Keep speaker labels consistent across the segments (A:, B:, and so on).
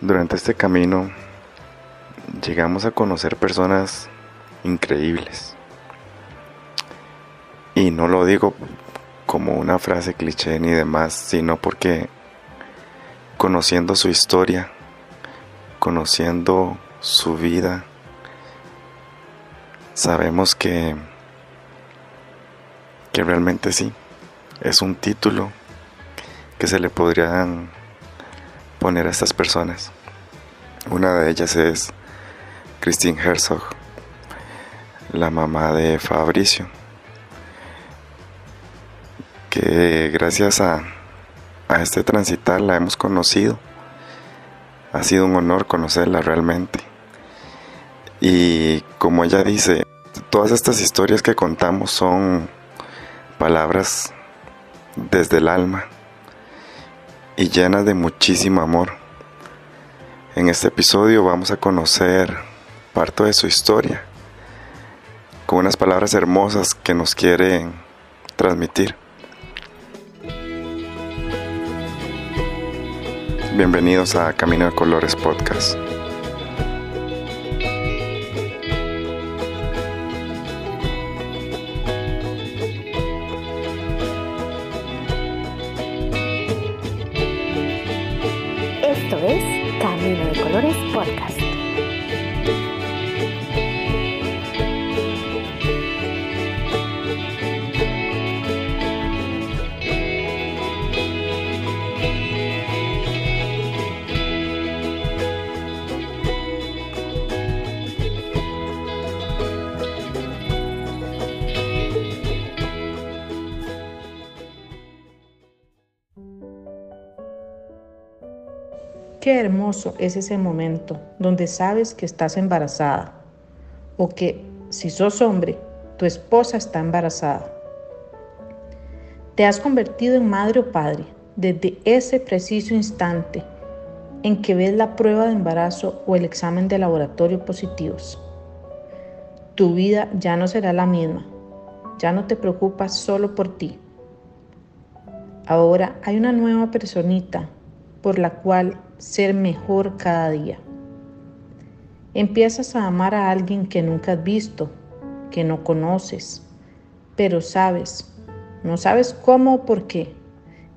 A: Durante este camino llegamos a conocer personas increíbles. Y no lo digo como una frase cliché ni demás, sino porque conociendo su historia, conociendo su vida, sabemos que, que realmente sí, es un título que se le podrían poner a estas personas. Una de ellas es Christine Herzog, la mamá de Fabricio, que gracias a, a este transitar la hemos conocido. Ha sido un honor conocerla realmente. Y como ella dice, todas estas historias que contamos son palabras desde el alma y llenas de muchísimo amor. En este episodio vamos a conocer parte de su historia con unas palabras hermosas que nos quieren transmitir. Bienvenidos a Camino de Colores Podcast.
B: Camino de Colores Podcast.
C: Qué hermoso es ese momento donde sabes que estás embarazada o que, si sos hombre, tu esposa está embarazada. Te has convertido en madre o padre desde ese preciso instante en que ves la prueba de embarazo o el examen de laboratorio positivos. Tu vida ya no será la misma. Ya no te preocupas solo por ti. Ahora hay una nueva personita por la cual ser mejor cada día. Empiezas a amar a alguien que nunca has visto, que no conoces, pero sabes, no sabes cómo o por qué,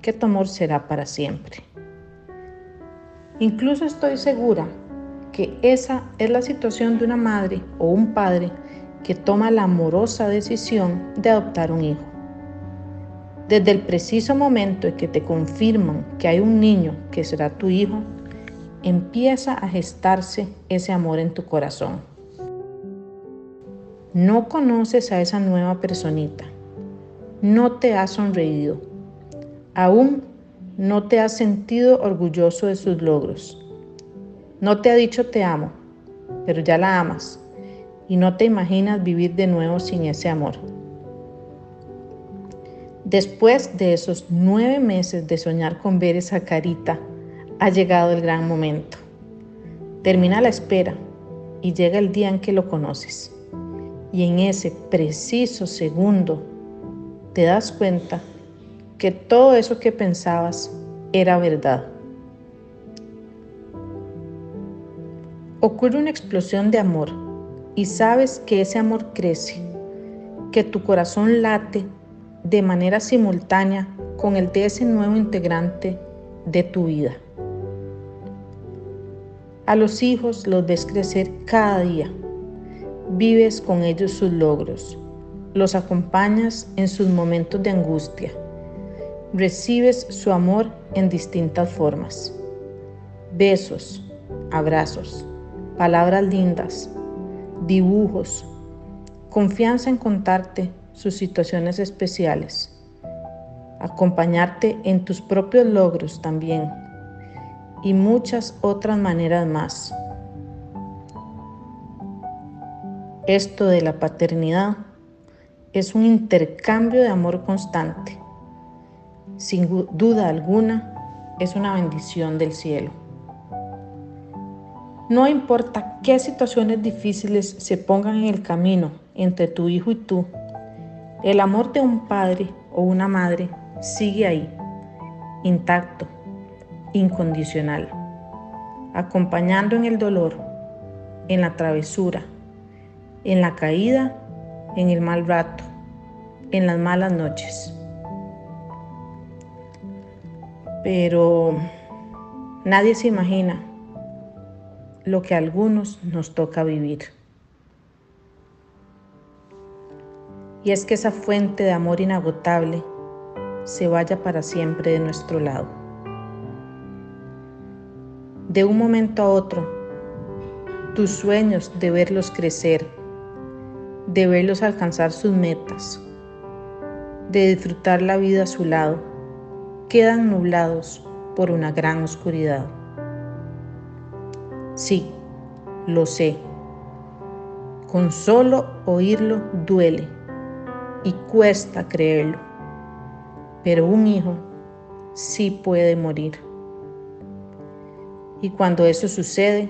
C: que tu amor será para siempre. Incluso estoy segura que esa es la situación de una madre o un padre que toma la amorosa decisión de adoptar un hijo. Desde el preciso momento en que te confirman que hay un niño que será tu hijo, empieza a gestarse ese amor en tu corazón. No conoces a esa nueva personita, no te has sonreído, aún no te has sentido orgulloso de sus logros. No te ha dicho te amo, pero ya la amas y no te imaginas vivir de nuevo sin ese amor. Después de esos nueve meses de soñar con ver esa carita, ha llegado el gran momento. Termina la espera y llega el día en que lo conoces. Y en ese preciso segundo te das cuenta que todo eso que pensabas era verdad. Ocurre una explosión de amor y sabes que ese amor crece, que tu corazón late de manera simultánea con el de ese nuevo integrante de tu vida. A los hijos los ves crecer cada día. Vives con ellos sus logros. Los acompañas en sus momentos de angustia. Recibes su amor en distintas formas. Besos, abrazos, palabras lindas, dibujos, confianza en contarte sus situaciones especiales, acompañarte en tus propios logros también y muchas otras maneras más. Esto de la paternidad es un intercambio de amor constante. Sin duda alguna, es una bendición del cielo. No importa qué situaciones difíciles se pongan en el camino entre tu hijo y tú, el amor de un padre o una madre sigue ahí, intacto, incondicional. acompañando en el dolor, en la travesura, en la caída, en el mal rato, en las malas noches. Pero nadie se imagina lo que a algunos nos toca vivir. Y es que esa fuente de amor inagotable se vaya para siempre de nuestro lado. De un momento a otro, tus sueños de verlos crecer, de verlos alcanzar sus metas, de disfrutar la vida a su lado, quedan nublados por una gran oscuridad. Sí, lo sé. Con solo oírlo duele y cuesta creerlo. Pero un hijo sí puede morir. Y cuando eso sucede,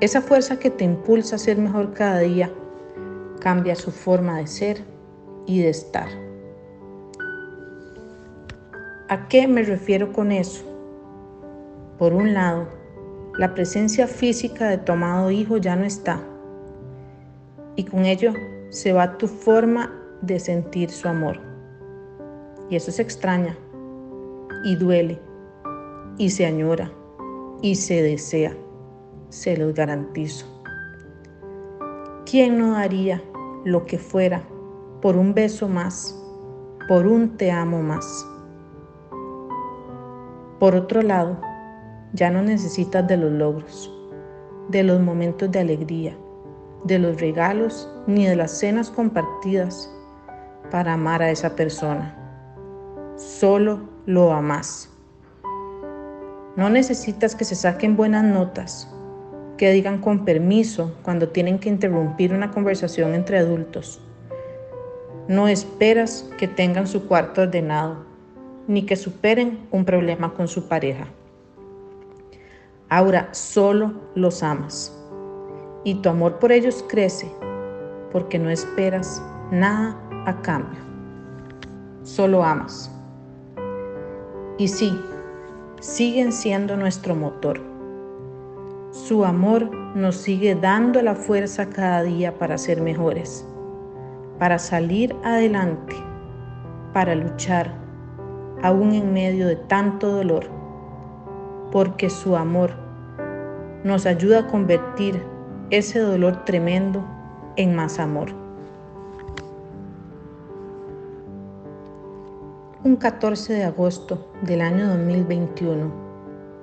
C: esa fuerza que te impulsa a ser mejor cada día cambia su forma de ser y de estar. ¿A qué me refiero con eso? Por un lado, la presencia física de tu amado hijo ya no está y con ello se va tu forma de sentir su amor. Y eso se extraña y duele y se añora y se desea, se los garantizo. ¿Quién no daría lo que fuera por un beso más, por un te amo más? Por otro lado, ya no necesitas de los logros, de los momentos de alegría, de los regalos ni de las cenas compartidas para amar a esa persona. Solo lo amas. No necesitas que se saquen buenas notas, que digan con permiso cuando tienen que interrumpir una conversación entre adultos. No esperas que tengan su cuarto ordenado ni que superen un problema con su pareja. Ahora solo los amas y tu amor por ellos crece porque no esperas nada a cambio. Solo amas. Y sí, siguen siendo nuestro motor. Su amor nos sigue dando la fuerza cada día para ser mejores, para salir adelante, para luchar aún en medio de tanto dolor, porque su amor nos ayuda a convertir ese dolor tremendo en más amor. Un 14 de agosto del año 2021,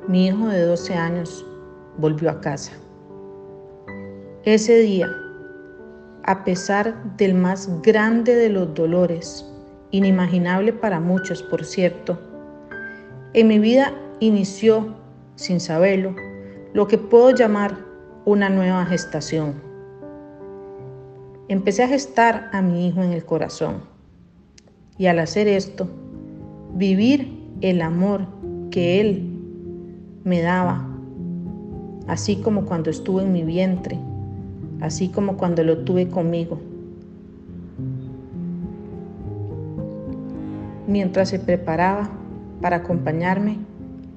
C: mi hijo de 12 años volvió a casa. Ese día, a pesar del más grande de los dolores, inimaginable para muchos, por cierto. En mi vida inició, sin saberlo, lo que puedo llamar una nueva gestación. Empecé a gestar a mi hijo en el corazón y al hacer esto, vivir el amor que él me daba, así como cuando estuvo en mi vientre, así como cuando lo tuve conmigo mientras se preparaba para acompañarme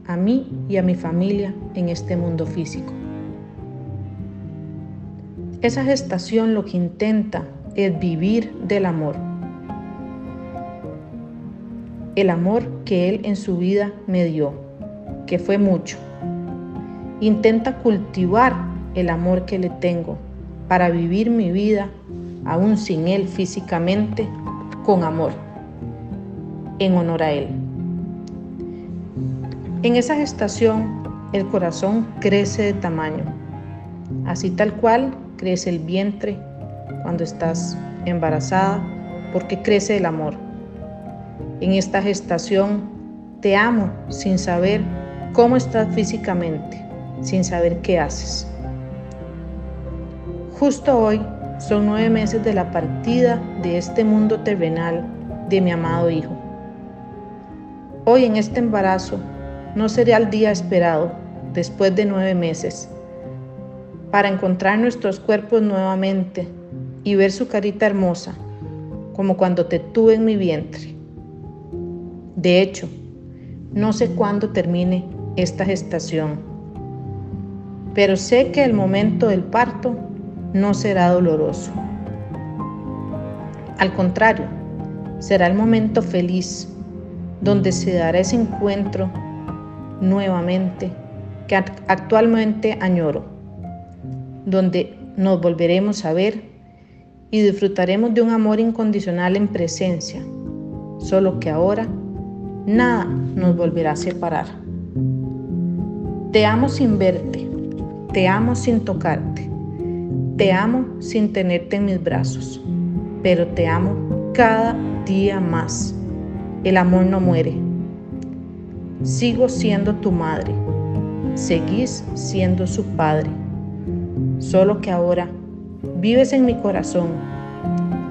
C: a mí y a mi familia en este mundo físico. Esa gestación lo que intenta es vivir del amor. El amor que Él en su vida me dio, que fue mucho. Intenta cultivar el amor que le tengo para vivir mi vida, aún sin Él físicamente, con amor en honor a Él. En esa gestación el corazón crece de tamaño, así tal cual crece el vientre cuando estás embarazada, porque crece el amor. En esta gestación te amo sin saber cómo estás físicamente, sin saber qué haces. Justo hoy son nueve meses de la partida de este mundo terrenal de mi amado Hijo. Hoy en este embarazo no sería el día esperado después de nueve meses para encontrar nuestros cuerpos nuevamente y ver su carita hermosa como cuando te tuve en mi vientre. De hecho, no sé cuándo termine esta gestación, pero sé que el momento del parto no será doloroso. Al contrario, será el momento feliz donde se dará ese encuentro nuevamente que actualmente añoro, donde nos volveremos a ver y disfrutaremos de un amor incondicional en presencia, solo que ahora nada nos volverá a separar. Te amo sin verte, te amo sin tocarte, te amo sin tenerte en mis brazos, pero te amo cada día más. El amor no muere. Sigo siendo tu madre, seguís siendo su padre, solo que ahora vives en mi corazón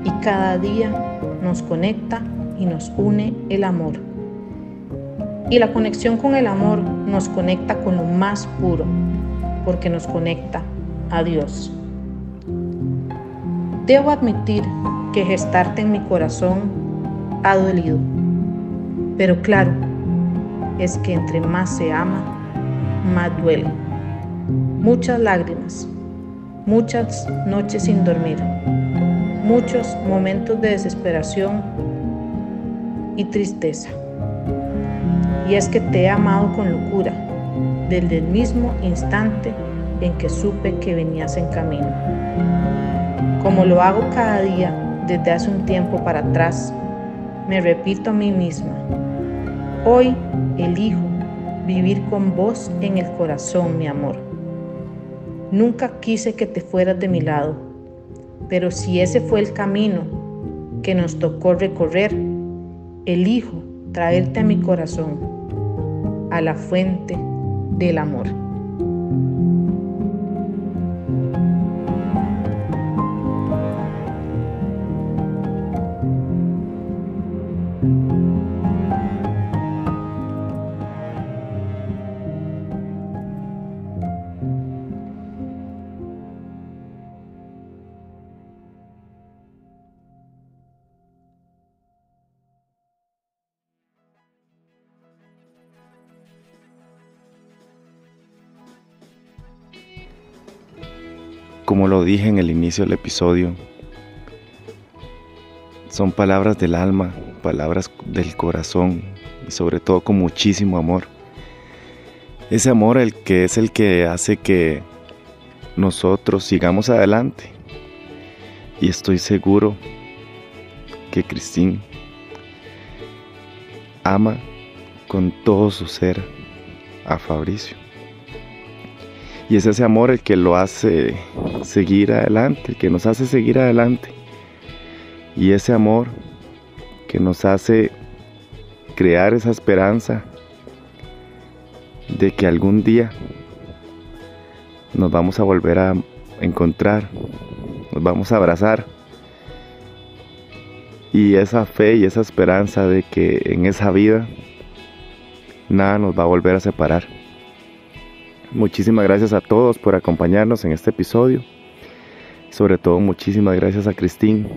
C: y cada día nos conecta y nos une el amor. Y la conexión con el amor nos conecta con lo más puro, porque nos conecta a Dios. Debo admitir que gestarte en mi corazón ha dolido, pero claro, es que entre más se ama, más duele. Muchas lágrimas, muchas noches sin dormir, muchos momentos de desesperación y tristeza. Y es que te he amado con locura desde el mismo instante en que supe que venías en camino. Como lo hago cada día desde hace un tiempo para atrás, me repito a mí misma, hoy elijo vivir con vos en el corazón, mi amor. Nunca quise que te fueras de mi lado, pero si ese fue el camino que nos tocó recorrer, elijo traerte a mi corazón, a la fuente del amor.
A: Como lo dije en el inicio del episodio, son palabras del alma, palabras del corazón y sobre todo con muchísimo amor. Ese amor el que es el que hace que nosotros sigamos adelante. Y estoy seguro que Cristín ama con todo su ser a Fabricio. Y es ese amor el que lo hace seguir adelante, el que nos hace seguir adelante. Y ese amor que nos hace crear esa esperanza de que algún día nos vamos a volver a encontrar, nos vamos a abrazar. Y esa fe y esa esperanza de que en esa vida nada nos va a volver a separar. Muchísimas gracias a todos por acompañarnos en este episodio. Sobre todo muchísimas gracias a Cristín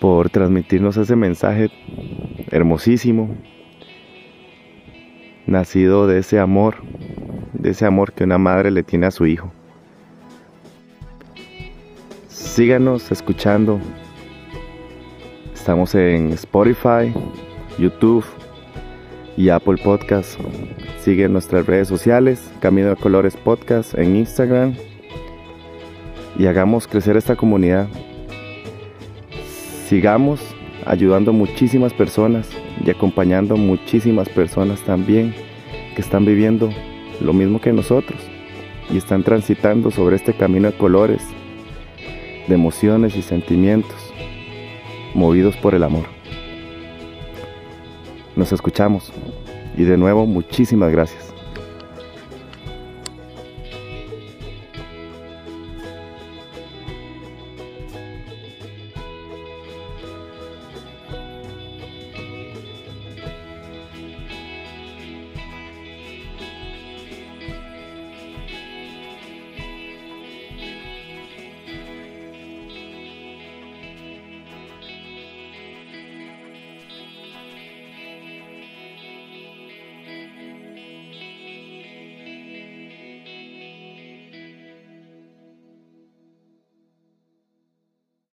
A: por transmitirnos ese mensaje hermosísimo, nacido de ese amor, de ese amor que una madre le tiene a su hijo. Síganos escuchando. Estamos en Spotify, YouTube y Apple Podcast. Sigue nuestras redes sociales, Camino de Colores Podcast en Instagram. Y hagamos crecer esta comunidad. Sigamos ayudando a muchísimas personas y acompañando a muchísimas personas también que están viviendo lo mismo que nosotros y están transitando sobre este camino de colores, de emociones y sentimientos, movidos por el amor. Nos escuchamos y de nuevo muchísimas gracias.